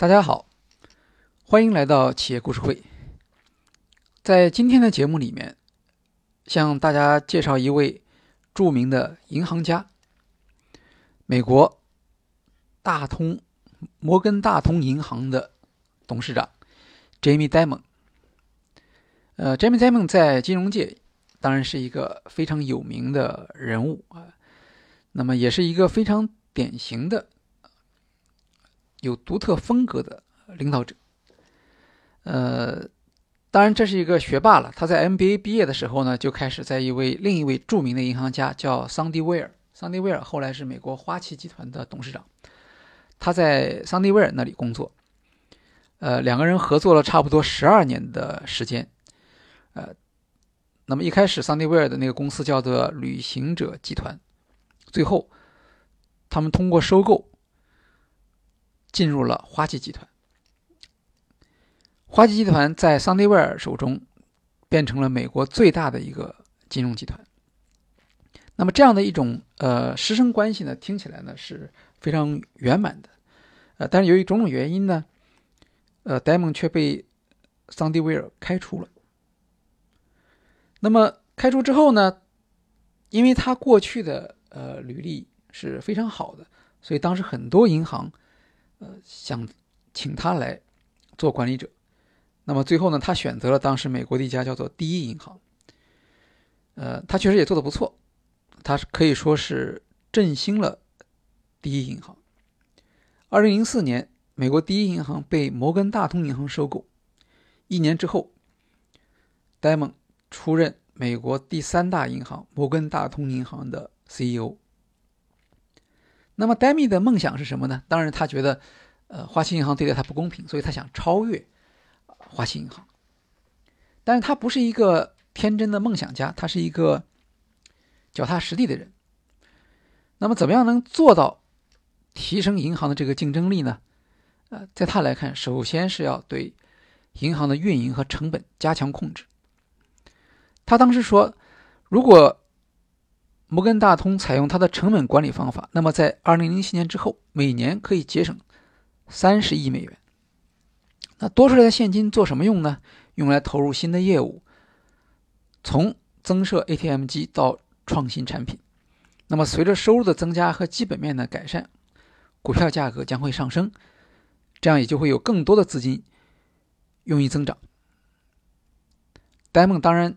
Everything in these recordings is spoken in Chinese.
大家好，欢迎来到企业故事会。在今天的节目里面，向大家介绍一位著名的银行家——美国大通摩根大通银行的董事长 Jamie Dimon。呃，Jamie Dimon 在金融界当然是一个非常有名的人物啊，那么也是一个非常典型的。有独特风格的领导者，呃，当然这是一个学霸了。他在 MBA 毕业的时候呢，就开始在一位另一位著名的银行家叫桑迪威尔。桑迪威尔后来是美国花旗集团的董事长，他在桑迪威尔那里工作，呃，两个人合作了差不多十二年的时间，呃，那么一开始桑迪威尔的那个公司叫做旅行者集团，最后他们通过收购。进入了花旗集团，花旗集团在桑迪威尔手中变成了美国最大的一个金融集团。那么这样的一种呃师生关系呢，听起来呢是非常圆满的，呃，但是由于种种原因呢，呃，戴蒙却被桑迪威尔开除了。那么开除之后呢，因为他过去的呃履历是非常好的，所以当时很多银行。呃，想请他来做管理者，那么最后呢，他选择了当时美国的一家叫做第一银行。呃，他确实也做得不错，他可以说是振兴了第一银行。二零零四年，美国第一银行被摩根大通银行收购，一年之后，戴蒙出任美国第三大银行摩根大通银行的 CEO。那么，戴米的梦想是什么呢？当然，他觉得，呃，花旗银行对待他不公平，所以他想超越花旗银行。但是他不是一个天真的梦想家，他是一个脚踏实地的人。那么，怎么样能做到提升银行的这个竞争力呢？呃，在他来看，首先是要对银行的运营和成本加强控制。他当时说，如果摩根大通采用它的成本管理方法，那么在2007年之后，每年可以节省30亿美元。那多出来的现金做什么用呢？用来投入新的业务，从增设 ATM 机到创新产品。那么随着收入的增加和基本面的改善，股票价格将会上升，这样也就会有更多的资金用于增长。戴蒙当然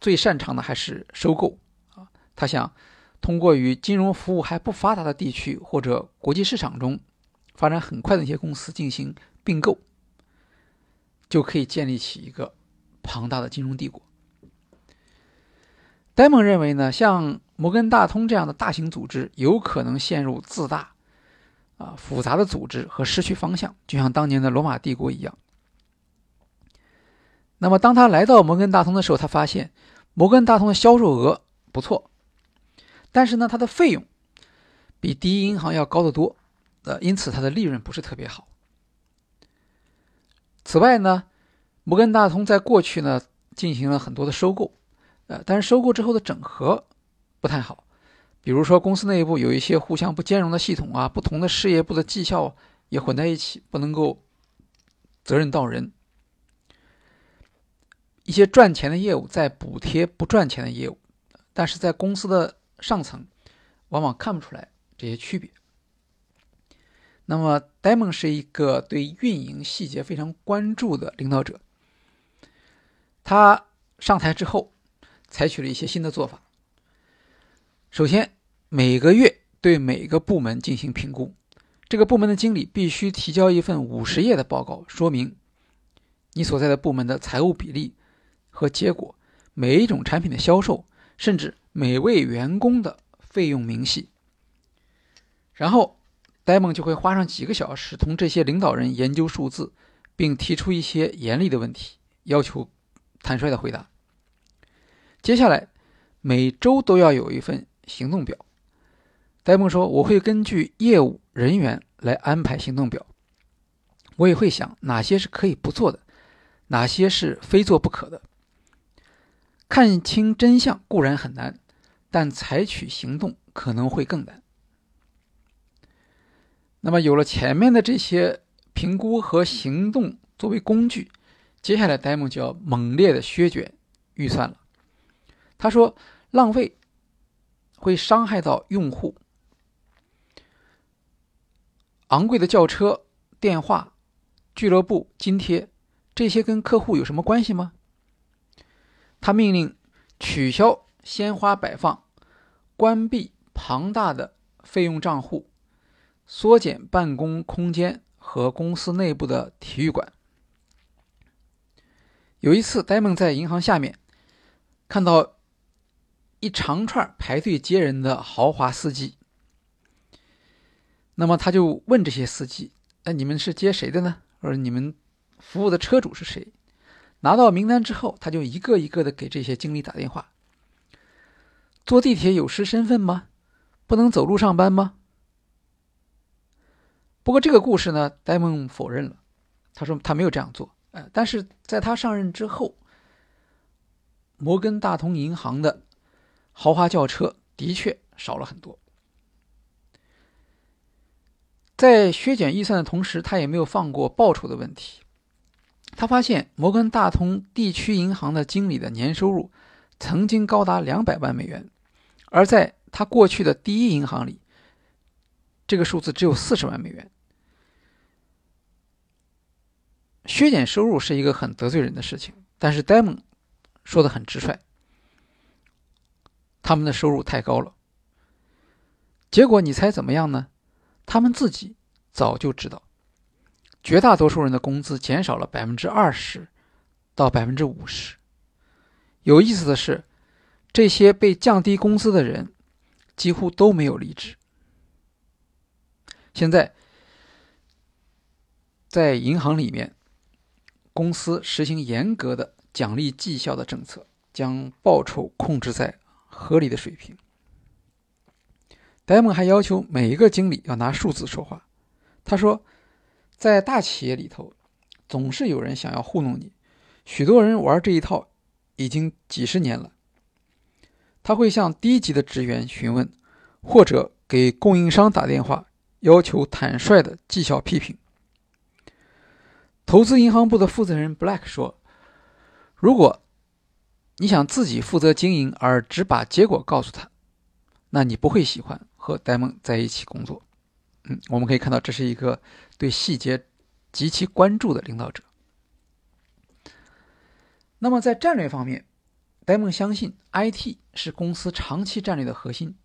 最擅长的还是收购。他想通过与金融服务还不发达的地区或者国际市场中发展很快的一些公司进行并购，就可以建立起一个庞大的金融帝国。戴蒙认为呢，像摩根大通这样的大型组织有可能陷入自大、啊复杂的组织和失去方向，就像当年的罗马帝国一样。那么，当他来到摩根大通的时候，他发现摩根大通的销售额不错。但是呢，它的费用比第一银行要高得多，呃，因此它的利润不是特别好。此外呢，摩根大通在过去呢进行了很多的收购，呃，但是收购之后的整合不太好，比如说公司内部有一些互相不兼容的系统啊，不同的事业部的绩效也混在一起，不能够责任到人，一些赚钱的业务在补贴不赚钱的业务，但是在公司的。上层往往看不出来这些区别。那么，戴蒙是一个对运营细节非常关注的领导者。他上台之后，采取了一些新的做法。首先，每个月对每个部门进行评估，这个部门的经理必须提交一份五十页的报告，说明你所在的部门的财务比例和结果，每一种产品的销售，甚至。每位员工的费用明细，然后戴蒙就会花上几个小时同这些领导人研究数字，并提出一些严厉的问题，要求坦率的回答。接下来每周都要有一份行动表。戴蒙说：“我会根据业务人员来安排行动表，我也会想哪些是可以不做的，哪些是非做不可的。看清真相固然很难。”但采取行动可能会更难。那么，有了前面的这些评估和行动作为工具，接下来戴蒙就要猛烈的削减预算了。他说，浪费会伤害到用户。昂贵的轿车、电话、俱乐部津贴，这些跟客户有什么关系吗？他命令取消鲜花摆放，关闭庞大的费用账户，缩减办公空间和公司内部的体育馆。有一次，戴蒙在银行下面看到一长串排队接人的豪华司机。那么他就问这些司机：“那你们是接谁的呢？或者你们服务的车主是谁？”拿到名单之后，他就一个一个的给这些经理打电话。坐地铁有失身份吗？不能走路上班吗？不过这个故事呢，戴蒙否认了，他说他没有这样做。呃，但是在他上任之后，摩根大通银行的豪华轿车的确少了很多。在削减预算的同时，他也没有放过报酬的问题。他发现摩根大通地区银行的经理的年收入曾经高达两百万美元，而在他过去的第一银行里，这个数字只有四十万美元。削减收入是一个很得罪人的事情，但是戴蒙说的很直率，他们的收入太高了。结果你猜怎么样呢？他们自己早就知道，绝大多数人的工资减少了百分之二十到百分之五十。有意思的是，这些被降低工资的人几乎都没有离职。现在，在银行里面，公司实行严格的奖励绩效的政策，将报酬控制在合理的水平。戴蒙还要求每一个经理要拿数字说话。他说，在大企业里头，总是有人想要糊弄你，许多人玩这一套已经几十年了。他会向低级的职员询问，或者给供应商打电话，要求坦率的绩效批评。投资银行部的负责人 Black 说：“如果你想自己负责经营，而只把结果告诉他，那你不会喜欢。”和戴蒙在一起工作，嗯，我们可以看到这是一个对细节极其关注的领导者。那么在战略方面，戴蒙相信 IT 是公司长期战略的核心。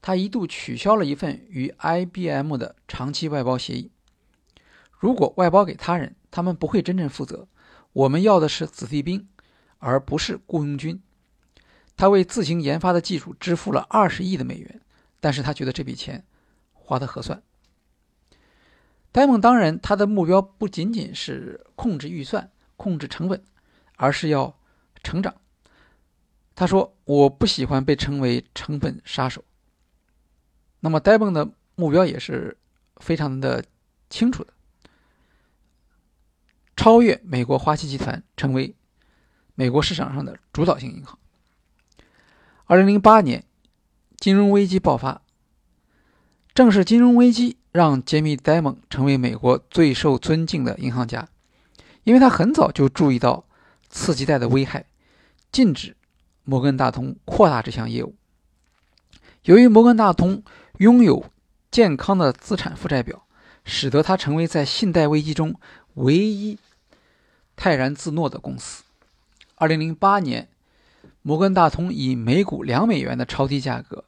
他一度取消了一份与 IBM 的长期外包协议。如果外包给他人，他们不会真正负责。我们要的是子弟兵，而不是雇佣军。他为自行研发的技术支付了二十亿的美元。但是他觉得这笔钱花的合算。戴蒙当然，他的目标不仅仅是控制预算、控制成本，而是要成长。他说：“我不喜欢被称为成本杀手。”那么戴蒙的目标也是非常的清楚的：超越美国花旗集团，成为美国市场上的主导性银行。二零零八年。金融危机爆发，正是金融危机让杰米·戴蒙成为美国最受尊敬的银行家，因为他很早就注意到次级贷的危害，禁止摩根大通扩大这项业务。由于摩根大通拥有健康的资产负债表，使得它成为在信贷危机中唯一泰然自若的公司。二零零八年，摩根大通以每股两美元的超低价格。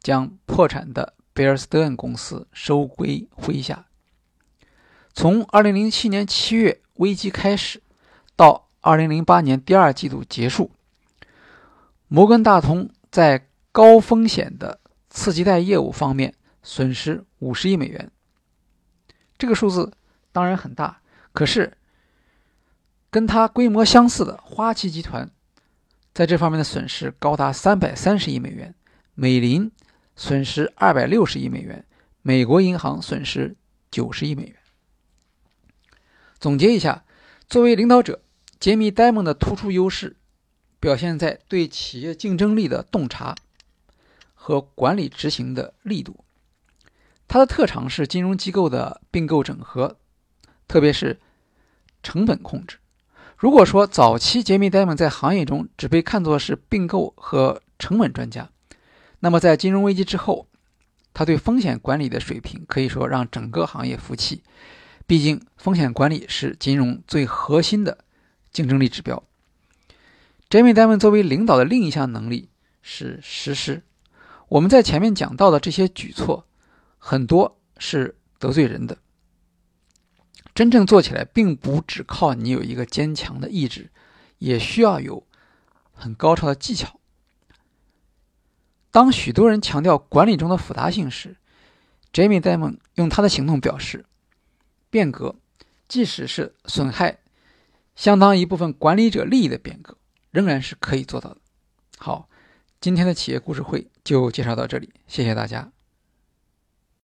将破产的贝尔斯德恩公司收归麾下。从2007年7月危机开始，到2008年第二季度结束，摩根大通在高风险的次级贷业务方面损失50亿美元。这个数字当然很大，可是跟它规模相似的花旗集团，在这方面的损失高达330亿美元，美林。损失二百六十亿美元，美国银行损失九十亿美元。总结一下，作为领导者，杰米·戴蒙的突出优势表现在对企业竞争力的洞察和管理执行的力度。他的特长是金融机构的并购整合，特别是成本控制。如果说早期杰米·戴蒙在行业中只被看作是并购和成本专家，那么在金融危机之后，他对风险管理的水平可以说让整个行业服气。毕竟，风险管理是金融最核心的竞争力指标。杰米·戴蒙作为领导的另一项能力是实施。我们在前面讲到的这些举措，很多是得罪人的。真正做起来，并不只靠你有一个坚强的意志，也需要有很高超的技巧。当许多人强调管理中的复杂性时，Jamie Dimon 用他的行动表示，变革即使是损害相当一部分管理者利益的变革，仍然是可以做到的。好，今天的企业故事会就介绍到这里，谢谢大家。